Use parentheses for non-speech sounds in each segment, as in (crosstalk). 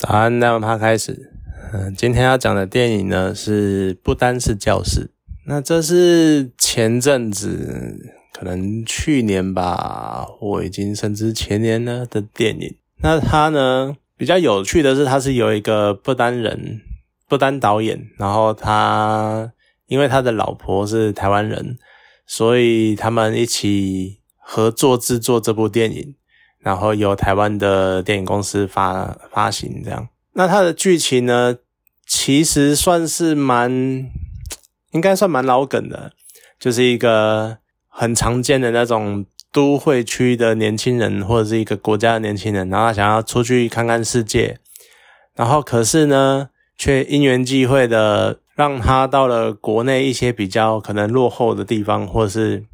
早安，那我们开始。嗯，今天要讲的电影呢是不单是教室。那这是前阵子，可能去年吧，我已经甚至前年了的电影。那它呢比较有趣的是，它是有一个不丹人，不丹导演，然后他因为他的老婆是台湾人，所以他们一起合作制作这部电影。然后由台湾的电影公司发发行，这样。那它的剧情呢，其实算是蛮，应该算蛮老梗的，就是一个很常见的那种都会区的年轻人，或者是一个国家的年轻人，然后他想要出去看看世界，然后可是呢，却因缘际会的让他到了国内一些比较可能落后的地方，或者是，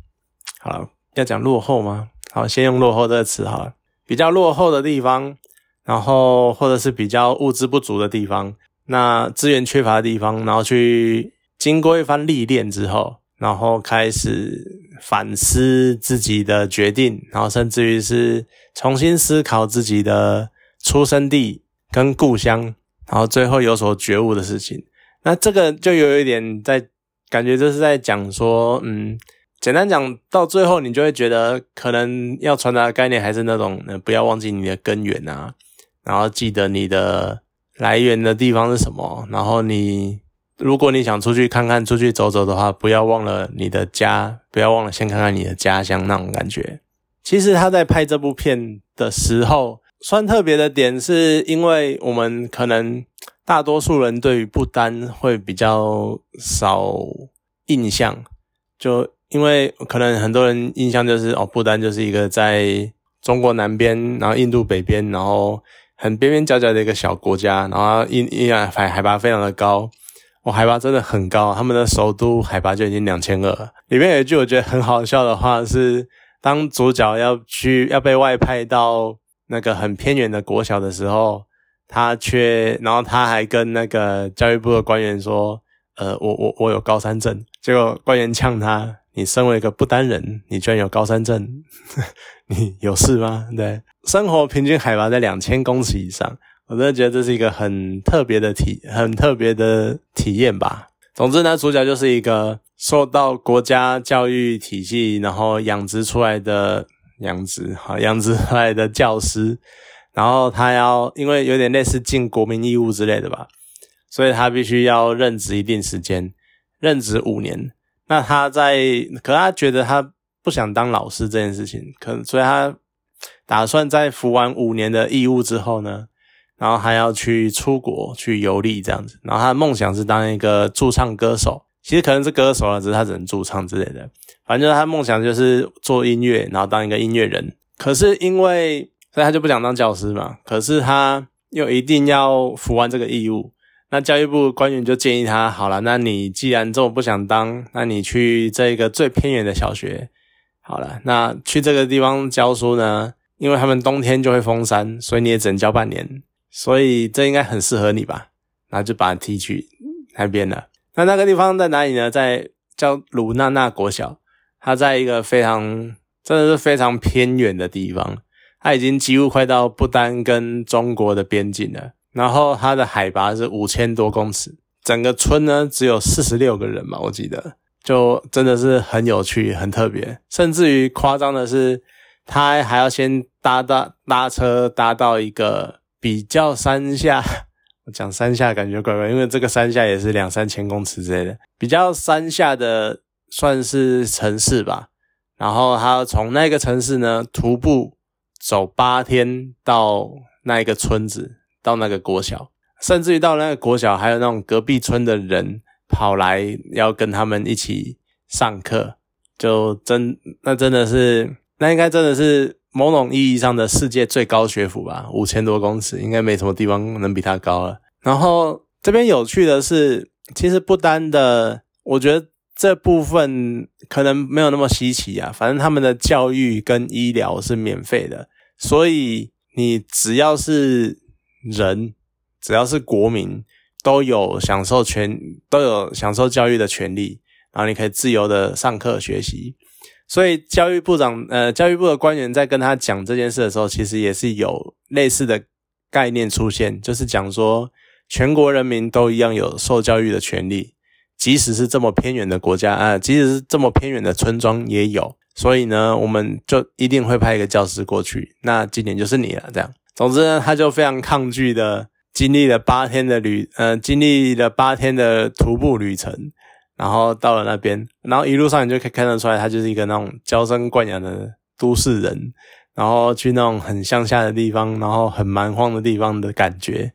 好要讲落后吗？好，先用落后这个词好了。比较落后的地方，然后或者是比较物资不足的地方，那资源缺乏的地方，然后去经过一番历练之后，然后开始反思自己的决定，然后甚至于是重新思考自己的出生地跟故乡，然后最后有所觉悟的事情。那这个就有一点在感觉，这是在讲说，嗯。简单讲到最后，你就会觉得可能要传达的概念还是那种，不要忘记你的根源啊，然后记得你的来源的地方是什么。然后你，如果你想出去看看、出去走走的话，不要忘了你的家，不要忘了先看看你的家乡那种感觉。其实他在拍这部片的时候，算特别的点，是因为我们可能大多数人对于不丹会比较少印象，就。因为可能很多人印象就是哦，不丹就是一个在中国南边，然后印度北边，然后很边边角角的一个小国家，然后印印海海拔非常的高，哦，海拔真的很高，他们的首都海拔就已经两千二。里面有一句我觉得很好笑的话是，当主角要去要被外派到那个很偏远的国小的时候，他却然后他还跟那个教育部的官员说，呃，我我我有高山症，结果官员呛他。你身为一个不丹人，你居然有高山症，(laughs) 你有事吗？对，生活平均海拔在两千公尺以上，我真的觉得这是一个很特别的体，很特别的体验吧。总之呢，主角就是一个受到国家教育体系然后养殖出来的养殖，好养殖出来的教师，然后他要因为有点类似尽国民义务之类的吧，所以他必须要任职一定时间，任职五年。那他在，可他觉得他不想当老师这件事情，可所以他打算在服完五年的义务之后呢，然后还要去出国去游历这样子。然后他的梦想是当一个驻唱歌手，其实可能是歌手了，只是他只能驻唱之类的。反正就是他梦想就是做音乐，然后当一个音乐人。可是因为，所以他就不想当教师嘛。可是他又一定要服完这个义务。那教育部官员就建议他，好了，那你既然这么不想当，那你去这个最偏远的小学，好了，那去这个地方教书呢？因为他们冬天就会封山，所以你也只能教半年，所以这应该很适合你吧？然后就把他踢去那边了。那那个地方在哪里呢？在叫鲁纳纳国小，它在一个非常真的是非常偏远的地方，它已经几乎快到不丹跟中国的边境了。然后它的海拔是五千多公尺，整个村呢只有四十六个人嘛，我记得，就真的是很有趣、很特别，甚至于夸张的是，他还要先搭搭搭车搭到一个比较山下，(laughs) 我讲山下感觉怪怪，因为这个山下也是两三千公尺之类的，比较山下的算是城市吧，然后他从那个城市呢徒步走八天到那一个村子。到那个国小，甚至于到那个国小，还有那种隔壁村的人跑来要跟他们一起上课，就真那真的是，那应该真的是某种意义上的世界最高学府吧？五千多公尺，应该没什么地方能比它高了。然后这边有趣的是，其实不单的，我觉得这部分可能没有那么稀奇啊。反正他们的教育跟医疗是免费的，所以你只要是。人只要是国民，都有享受权，都有享受教育的权利。然后你可以自由的上课学习。所以教育部长，呃，教育部的官员在跟他讲这件事的时候，其实也是有类似的概念出现，就是讲说全国人民都一样有受教育的权利，即使是这么偏远的国家啊，即使是这么偏远的村庄也有。所以呢，我们就一定会派一个教师过去。那今年就是你了，这样。总之呢，他就非常抗拒的，经历了八天的旅，呃，经历了八天的徒步旅程，然后到了那边，然后一路上你就可以看得出来，他就是一个那种娇生惯养的都市人，然后去那种很乡下的地方，然后很蛮荒的地方的感觉，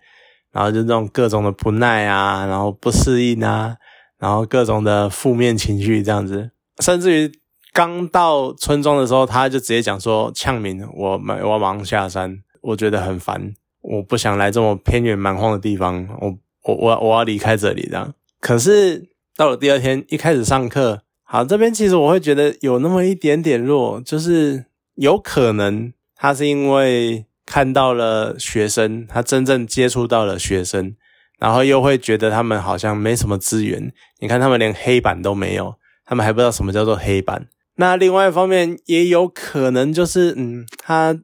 然后就那种各种的不耐啊，然后不适应啊，然后各种的负面情绪这样子，甚至于刚到村庄的时候，他就直接讲说：“呛民，我我我马上下山。”我觉得很烦，我不想来这么偏远蛮荒的地方，我我我我要离开这里这样。可是到了第二天一开始上课，好这边其实我会觉得有那么一点点弱，就是有可能他是因为看到了学生，他真正接触到了学生，然后又会觉得他们好像没什么资源。你看他们连黑板都没有，他们还不知道什么叫做黑板。那另外一方面也有可能就是嗯他。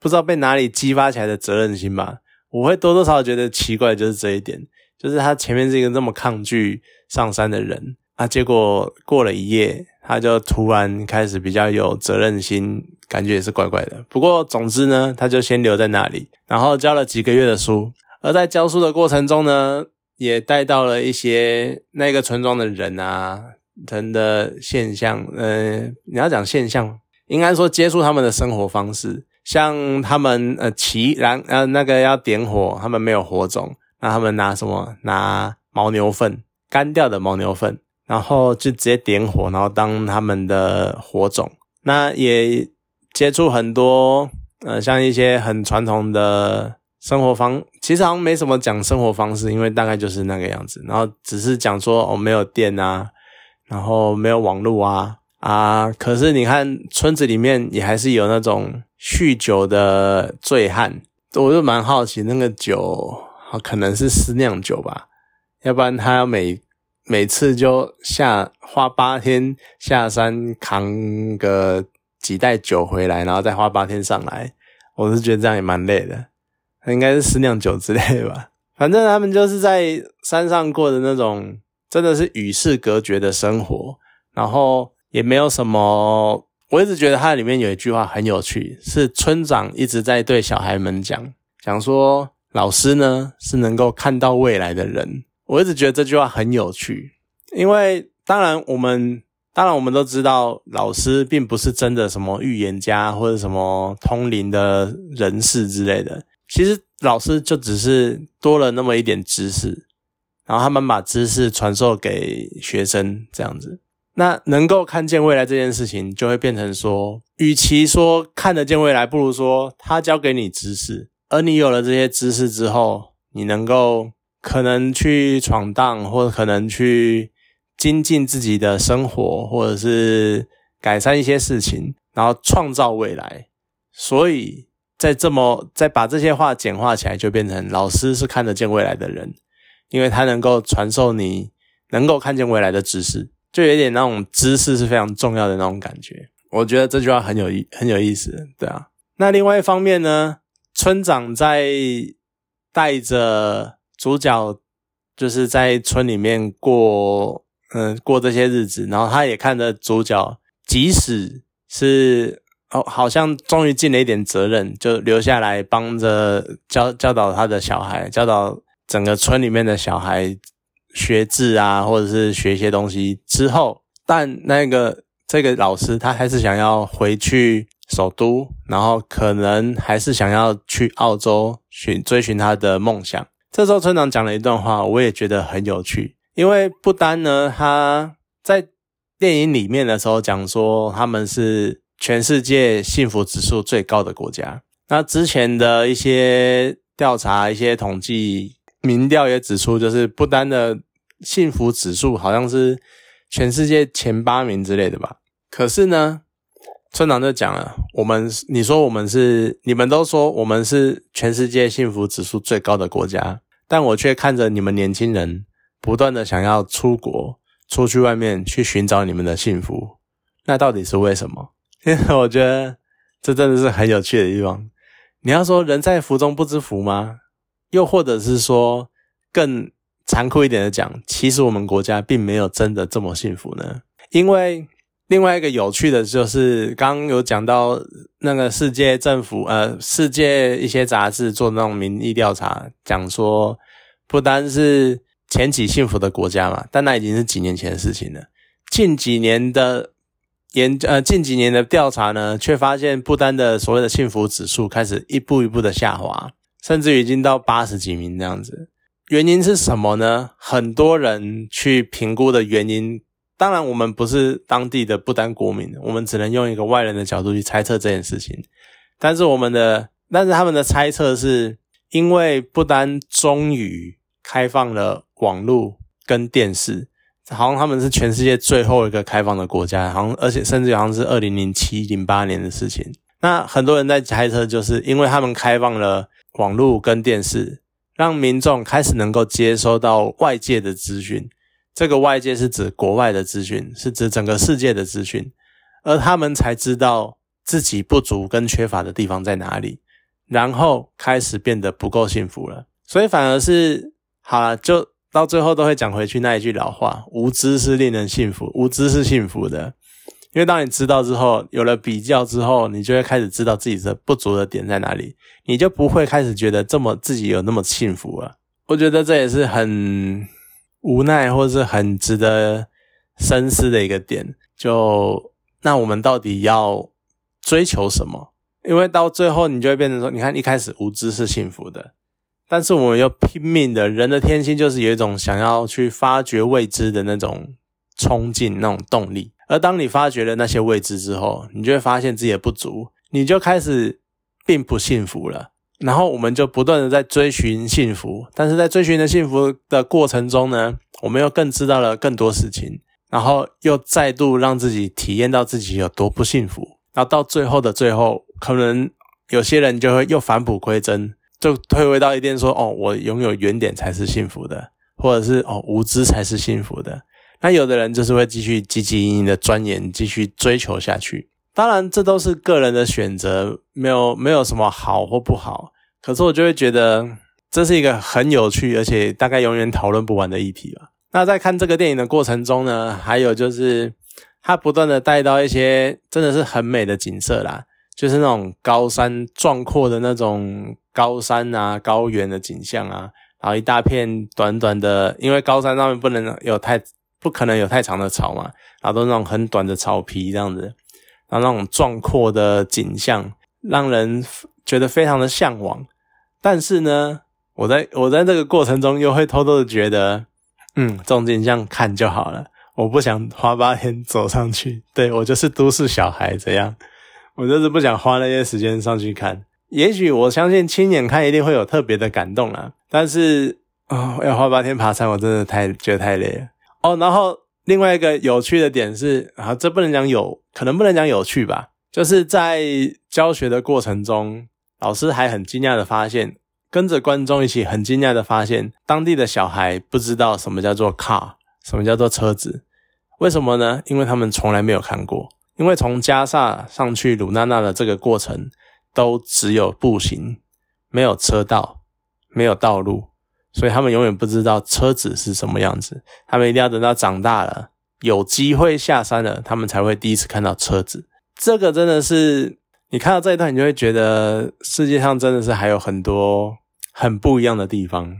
不知道被哪里激发起来的责任心吧？我会多多少少觉得奇怪，就是这一点，就是他前面是一个这么抗拒上山的人啊，结果过了一夜，他就突然开始比较有责任心，感觉也是怪怪的。不过总之呢，他就先留在那里，然后教了几个月的书，而在教书的过程中呢，也带到了一些那个村庄的人啊，人的现象，呃，你要讲现象，应该说接触他们的生活方式。像他们呃骑燃呃那个要点火，他们没有火种，那他们拿什么？拿牦牛粪，干掉的牦牛粪，然后就直接点火，然后当他们的火种。那也接触很多呃，像一些很传统的生活方，其实好像没什么讲生活方式，因为大概就是那个样子。然后只是讲说哦没有电啊，然后没有网络啊啊，可是你看村子里面也还是有那种。酗酒的醉汉，我就蛮好奇，那个酒可能是私酿酒吧，要不然他要每每次就下花八天下山扛个几袋酒回来，然后再花八天上来，我是觉得这样也蛮累的。应该是私酿酒之类的吧，(laughs) 反正他们就是在山上过的那种，真的是与世隔绝的生活，然后也没有什么。我一直觉得它里面有一句话很有趣，是村长一直在对小孩们讲，讲说老师呢是能够看到未来的人。我一直觉得这句话很有趣，因为当然我们当然我们都知道，老师并不是真的什么预言家或者什么通灵的人士之类的。其实老师就只是多了那么一点知识，然后他们把知识传授给学生这样子。那能够看见未来这件事情，就会变成说，与其说看得见未来，不如说他教给你知识，而你有了这些知识之后，你能够可能去闯荡，或者可能去精进自己的生活，或者是改善一些事情，然后创造未来。所以在这么再把这些话简化起来，就变成老师是看得见未来的人，因为他能够传授你能够看见未来的知识。就有点那种知识是非常重要的那种感觉，我觉得这句话很有意很有意思，对啊。那另外一方面呢，村长在带着主角，就是在村里面过，嗯，过这些日子，然后他也看着主角，即使是哦，好像终于尽了一点责任，就留下来帮着教教导他的小孩，教导整个村里面的小孩。学字啊，或者是学一些东西之后，但那个这个老师他还是想要回去首都，然后可能还是想要去澳洲寻追寻他的梦想。这时候村长讲了一段话，我也觉得很有趣，因为不单呢他在电影里面的时候讲说他们是全世界幸福指数最高的国家，那之前的一些调查、一些统计。民调也指出，就是不丹的幸福指数好像是全世界前八名之类的吧。可是呢，村长就讲了，我们你说我们是，你们都说我们是全世界幸福指数最高的国家，但我却看着你们年轻人不断的想要出国，出去外面去寻找你们的幸福，那到底是为什么？因 (laughs) 为我觉得这真的是很有趣的地方，你要说人在福中不知福吗？又或者是说更残酷一点的讲，其实我们国家并没有真的这么幸福呢？因为另外一个有趣的就是，刚有讲到那个世界政府呃，世界一些杂志做那种民意调查，讲说不单是前几幸福的国家嘛，但那已经是几年前的事情了。近几年的研呃，近几年的调查呢，却发现不丹的所谓的幸福指数开始一步一步的下滑，甚至已经到八十几名这样子。原因是什么呢？很多人去评估的原因，当然我们不是当地的不丹国民，我们只能用一个外人的角度去猜测这件事情。但是我们的，但是他们的猜测是因为不丹终于开放了网络跟电视。好像他们是全世界最后一个开放的国家，好像而且甚至好像是二零零七零八年的事情。那很多人在猜测，就是因为他们开放了网络跟电视，让民众开始能够接收到外界的资讯。这个外界是指国外的资讯，是指整个世界的资讯，而他们才知道自己不足跟缺乏的地方在哪里，然后开始变得不够幸福了。所以反而是好了就。到最后都会讲回去那一句老话：无知是令人幸福，无知是幸福的。因为当你知道之后，有了比较之后，你就会开始知道自己的不足的点在哪里，你就不会开始觉得这么自己有那么幸福了。我觉得这也是很无奈，或是很值得深思的一个点。就那我们到底要追求什么？因为到最后，你就会变成说：你看，一开始无知是幸福的。但是我们又拼命的，人的天性就是有一种想要去发掘未知的那种冲劲、那种动力。而当你发掘了那些未知之后，你就会发现自己的不足，你就开始并不幸福了。然后我们就不断的在追寻幸福，但是在追寻的幸福的过程中呢，我们又更知道了更多事情，然后又再度让自己体验到自己有多不幸福。然后到最后的最后，可能有些人就会又返璞归真。就退回到一点说，哦，我拥有原点才是幸福的，或者是哦，无知才是幸福的。那有的人就是会继续积极营营的钻研，继续追求下去。当然，这都是个人的选择，没有没有什么好或不好。可是我就会觉得这是一个很有趣，而且大概永远讨论不完的议题吧。那在看这个电影的过程中呢，还有就是他不断的带到一些真的是很美的景色啦，就是那种高山壮阔的那种。高山啊，高原的景象啊，然后一大片短短的，因为高山上面不能有太不可能有太长的草嘛，然后都是那种很短的草皮这样子，然后那种壮阔的景象，让人觉得非常的向往。但是呢，我在我在这个过程中又会偷偷的觉得，嗯，这种景象看就好了，我不想花八天走上去。对我就是都市小孩这样，我就是不想花那些时间上去看。也许我相信亲眼看一定会有特别的感动啦，但是啊，要花八天爬山，我真的太觉得太累了哦。然后另外一个有趣的点是，啊，这不能讲有，可能不能讲有趣吧，就是在教学的过程中，老师还很惊讶的发现，跟着观众一起很惊讶的发现，当地的小孩不知道什么叫做 car，什么叫做车子，为什么呢？因为他们从来没有看过，因为从加萨上去鲁纳纳的这个过程。都只有步行，没有车道，没有道路，所以他们永远不知道车子是什么样子。他们一定要等到长大了，有机会下山了，他们才会第一次看到车子。这个真的是，你看到这一段，你就会觉得世界上真的是还有很多很不一样的地方。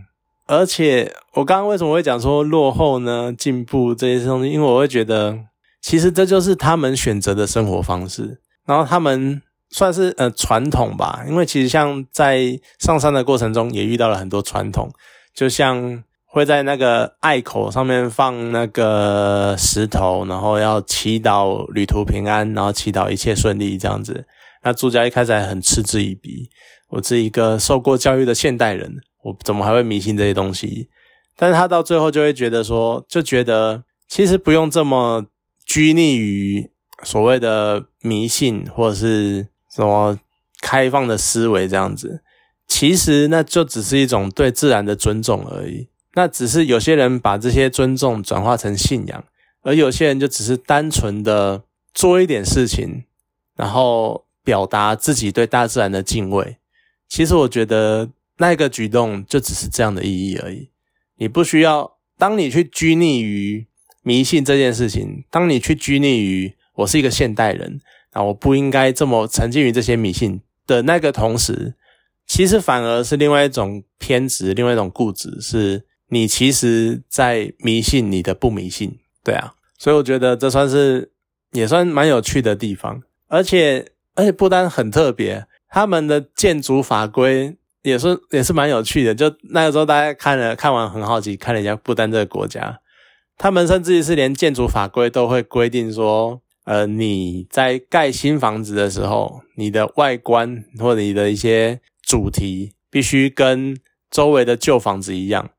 而且我刚刚为什么会讲说落后呢？进步这些东西，因为我会觉得，其实这就是他们选择的生活方式，然后他们。算是呃传统吧，因为其实像在上山的过程中也遇到了很多传统，就像会在那个隘口上面放那个石头，然后要祈祷旅途平安，然后祈祷一切顺利这样子。那朱家一开始还很嗤之以鼻，我是一个受过教育的现代人，我怎么还会迷信这些东西？但是他到最后就会觉得说，就觉得其实不用这么拘泥于所谓的迷信，或者是。什么开放的思维这样子，其实那就只是一种对自然的尊重而已。那只是有些人把这些尊重转化成信仰，而有些人就只是单纯的做一点事情，然后表达自己对大自然的敬畏。其实我觉得那个举动就只是这样的意义而已。你不需要，当你去拘泥于迷信这件事情，当你去拘泥于我是一个现代人啊，我不应该这么沉浸于这些迷信的那个同时，其实反而是另外一种偏执，另外一种固执，是你其实在迷信你的不迷信。对啊，所以我觉得这算是也算蛮有趣的地方，而且而且不丹很特别，他们的建筑法规也是也是蛮有趣的。就那个时候大家看了看完很好奇，看了一下不丹这个国家，他们甚至于是连建筑法规都会规定说，呃，你在盖新房子的时候，你的外观或者你的一些主题必须跟周围的旧房子一样。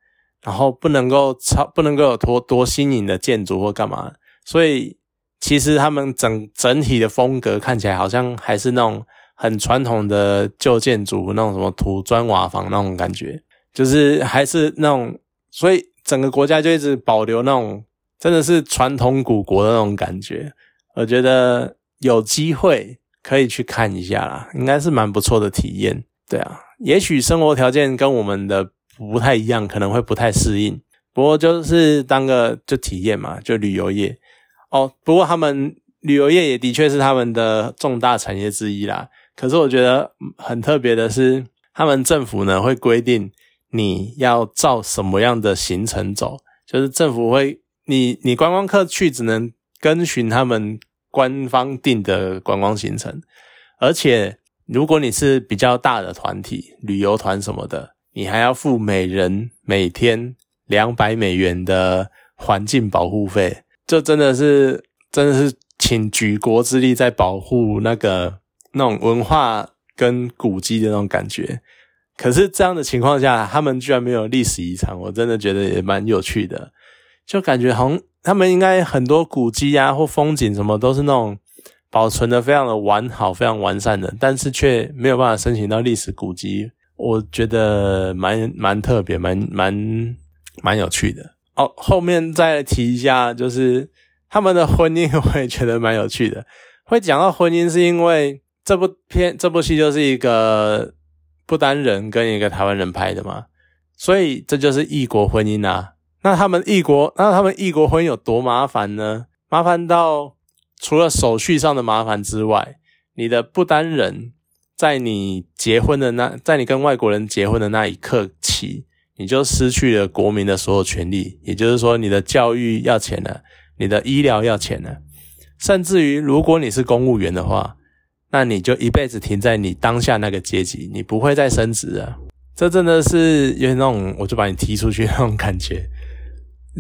然后不能够超，不能够有多多新颖的建筑或干嘛，所以其实他们整整体的风格看起来好像还是那种很传统的旧建筑，那种什么土砖瓦房那种感觉，就是还是那种，所以整个国家就一直保留那种真的是传统古国的那种感觉。我觉得有机会可以去看一下啦，应该是蛮不错的体验。对啊，也许生活条件跟我们的。不太一样，可能会不太适应。不过就是当个就体验嘛，就旅游业哦。不过他们旅游业也的确是他们的重大产业之一啦。可是我觉得很特别的是，他们政府呢会规定你要照什么样的行程走，就是政府会你你观光客去只能跟循他们官方定的观光行程，而且如果你是比较大的团体，旅游团什么的。你还要付每人每天两百美元的环境保护费，这真的是真的是请举国之力在保护那个那种文化跟古迹的那种感觉。可是这样的情况下，他们居然没有历史遗产，我真的觉得也蛮有趣的。就感觉好像他们应该很多古迹啊或风景什么都是那种保存的非常的完好、非常完善的，但是却没有办法申请到历史古迹。我觉得蛮蛮特别，蛮蛮蛮有趣的哦。后面再提一下，就是他们的婚姻，我也觉得蛮有趣的。会讲到婚姻，是因为这部片这部戏就是一个不丹人跟一个台湾人拍的嘛，所以这就是异国婚姻啊。那他们异国，那他们异国婚姻有多麻烦呢？麻烦到除了手续上的麻烦之外，你的不丹人。在你结婚的那，在你跟外国人结婚的那一刻起，你就失去了国民的所有权利。也就是说，你的教育要钱了，你的医疗要钱了，甚至于如果你是公务员的话，那你就一辈子停在你当下那个阶级，你不会再升职了。这真的是有那种，我就把你踢出去那种感觉，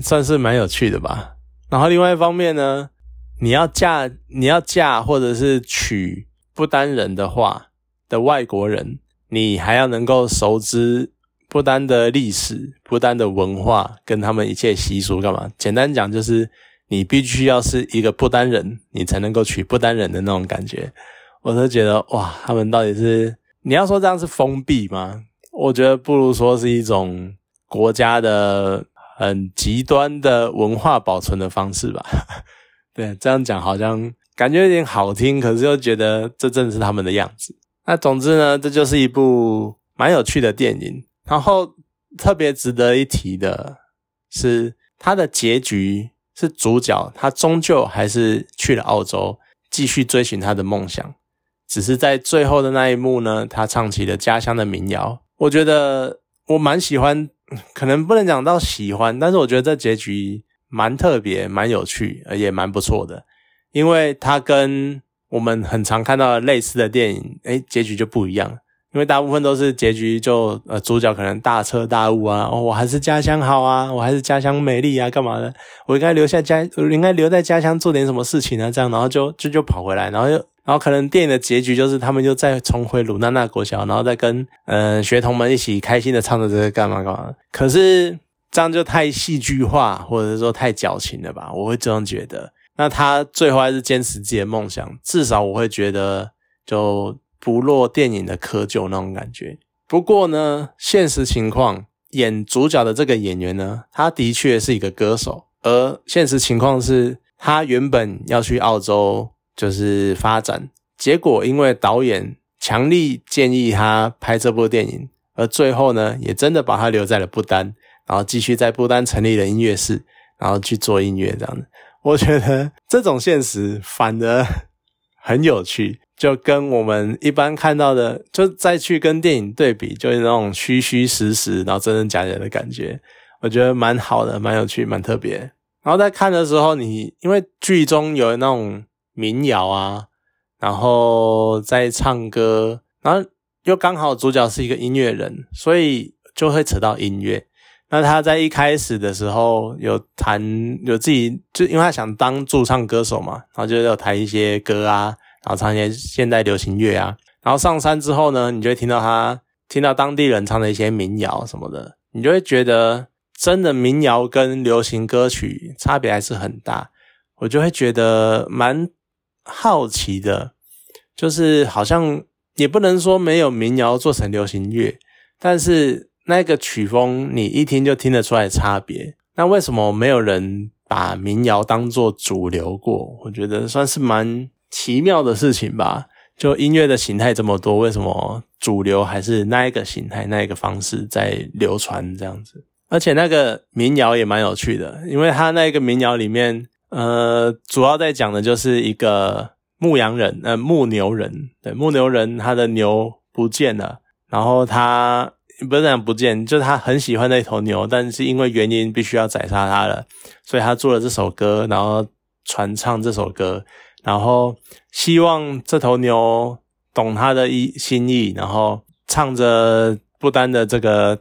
算是蛮有趣的吧。然后另外一方面呢，你要嫁，你要嫁或者是娶不丹人的话。的外国人，你还要能够熟知不丹的历史、不丹的文化跟他们一切习俗干嘛？简单讲就是，你必须要是一个不丹人，你才能够娶不丹人的那种感觉。我都觉得哇，他们到底是你要说这样是封闭吗？我觉得不如说是一种国家的很极端的文化保存的方式吧。对，这样讲好像感觉有点好听，可是又觉得这正是他们的样子。那总之呢，这就是一部蛮有趣的电影。然后特别值得一提的是，它的结局是主角他终究还是去了澳洲，继续追寻他的梦想。只是在最后的那一幕呢，他唱起了家乡的民谣。我觉得我蛮喜欢，可能不能讲到喜欢，但是我觉得这结局蛮特别、蛮有趣，也蛮不错的，因为他跟。我们很常看到类似的电影，诶结局就不一样，因为大部分都是结局就呃主角可能大彻大悟啊，哦我还是家乡好啊，我还是家乡美丽啊，干嘛的？我应该留下家，应该留在家乡做点什么事情啊？这样，然后就就就跑回来，然后又然后可能电影的结局就是他们就再重回鲁娜娜国小，然后再跟嗯学童们一起开心的唱着这个干嘛干嘛。可是这样就太戏剧化，或者是说太矫情了吧？我会这样觉得。那他最后还是坚持自己的梦想，至少我会觉得就不落电影的窠臼那种感觉。不过呢，现实情况演主角的这个演员呢，他的确是一个歌手，而现实情况是他原本要去澳洲就是发展，结果因为导演强力建议他拍这部电影，而最后呢，也真的把他留在了不丹，然后继续在不丹成立了音乐室，然后去做音乐这样子。我觉得这种现实反而很有趣，就跟我们一般看到的，就再去跟电影对比，就是那种虚虚实实，然后真真假假的感觉，我觉得蛮好的，蛮有趣，蛮特别。然后在看的时候，你因为剧中有那种民谣啊。然后在唱歌，然后又刚好主角是一个音乐人，所以就会扯到音乐。那他在一开始的时候有弹，有自己就因为他想当驻唱歌手嘛，然后就有弹一些歌啊，然后唱一些现代流行乐啊。然后上山之后呢，你就会听到他听到当地人唱的一些民谣什么的，你就会觉得真的民谣跟流行歌曲差别还是很大。我就会觉得蛮。好奇的，就是好像也不能说没有民谣做成流行乐，但是那个曲风你一听就听得出来差别。那为什么没有人把民谣当做主流过？我觉得算是蛮奇妙的事情吧。就音乐的形态这么多，为什么主流还是那一个形态、那一个方式在流传这样子？而且那个民谣也蛮有趣的，因为他那个民谣里面。呃，主要在讲的就是一个牧羊人，呃，牧牛人。对，牧牛人他的牛不见了，然后他不是讲不见，就是他很喜欢那头牛，但是因为原因必须要宰杀它了，所以他做了这首歌，然后传唱这首歌，然后希望这头牛懂他的意心意，然后唱着不丹的这个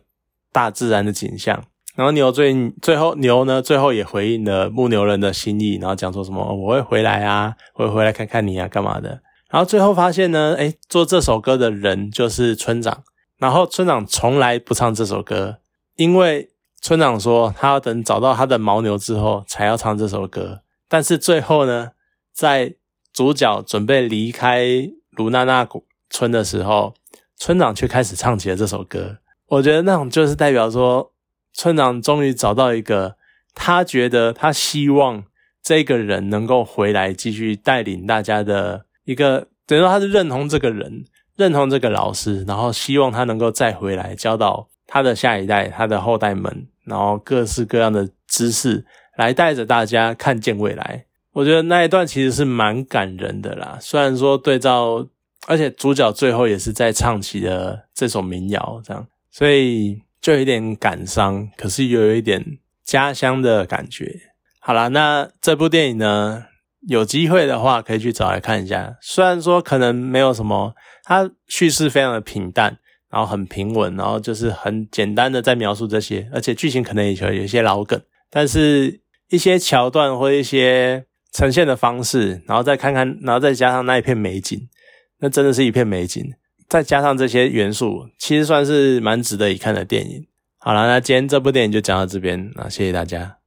大自然的景象。然后牛最最后牛呢，最后也回应了牧牛人的心意，然后讲说什么我会回来啊，会回来看看你啊，干嘛的？然后最后发现呢，哎，做这首歌的人就是村长。然后村长从来不唱这首歌，因为村长说他要等找到他的牦牛之后才要唱这首歌。但是最后呢，在主角准备离开卢娜娜村的时候，村长却开始唱起了这首歌。我觉得那种就是代表说。村长终于找到一个，他觉得他希望这个人能够回来继续带领大家的一个，等于说他是认同这个人，认同这个老师，然后希望他能够再回来教导他的下一代、他的后代们，然后各式各样的知识，来带着大家看见未来。我觉得那一段其实是蛮感人的啦，虽然说对照，而且主角最后也是在唱起了这首民谣，这样，所以。就有点感伤，可是又有一点家乡的感觉。好了，那这部电影呢，有机会的话可以去找来看一下。虽然说可能没有什么，它叙事非常的平淡，然后很平稳，然后就是很简单的在描述这些，而且剧情可能也有有一些老梗，但是一些桥段或一些呈现的方式，然后再看看，然后再加上那一片美景，那真的是一片美景。再加上这些元素，其实算是蛮值得一看的电影。好了，那今天这部电影就讲到这边，那谢谢大家。